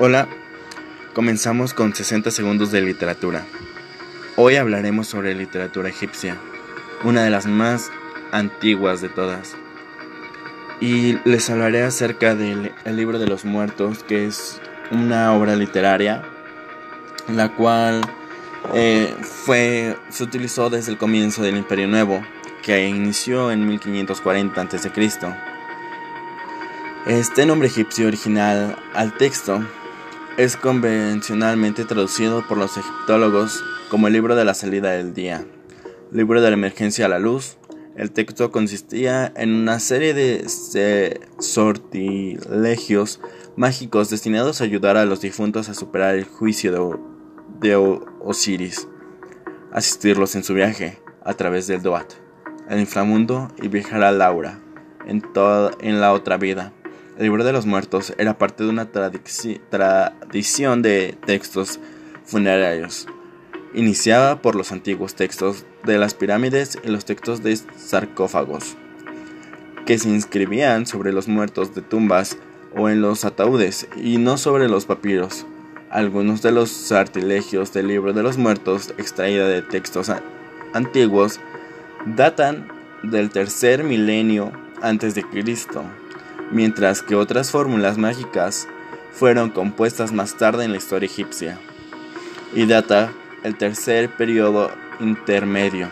Hola, comenzamos con 60 segundos de literatura. Hoy hablaremos sobre literatura egipcia, una de las más antiguas de todas. Y les hablaré acerca del libro de los muertos, que es una obra literaria, la cual eh, fue, se utilizó desde el comienzo del Imperio Nuevo, que inició en 1540 a.C. Este nombre egipcio original al texto es convencionalmente traducido por los egiptólogos como el libro de la salida del día, libro de la emergencia a la luz. El texto consistía en una serie de sortilegios mágicos destinados a ayudar a los difuntos a superar el juicio de, Osiris, asistirlos en su viaje a través del Doat, el inframundo y viajar a Laura en, en la otra vida. El libro de los muertos era parte de una tradición de textos funerarios, iniciada por los antiguos textos de las pirámides y los textos de sarcófagos, que se inscribían sobre los muertos de tumbas o en los ataúdes y no sobre los papiros. Algunos de los sartilegios del libro de los muertos, extraída de textos antiguos, datan del tercer milenio antes de Cristo mientras que otras fórmulas mágicas fueron compuestas más tarde en la historia egipcia, y data el tercer periodo intermedio.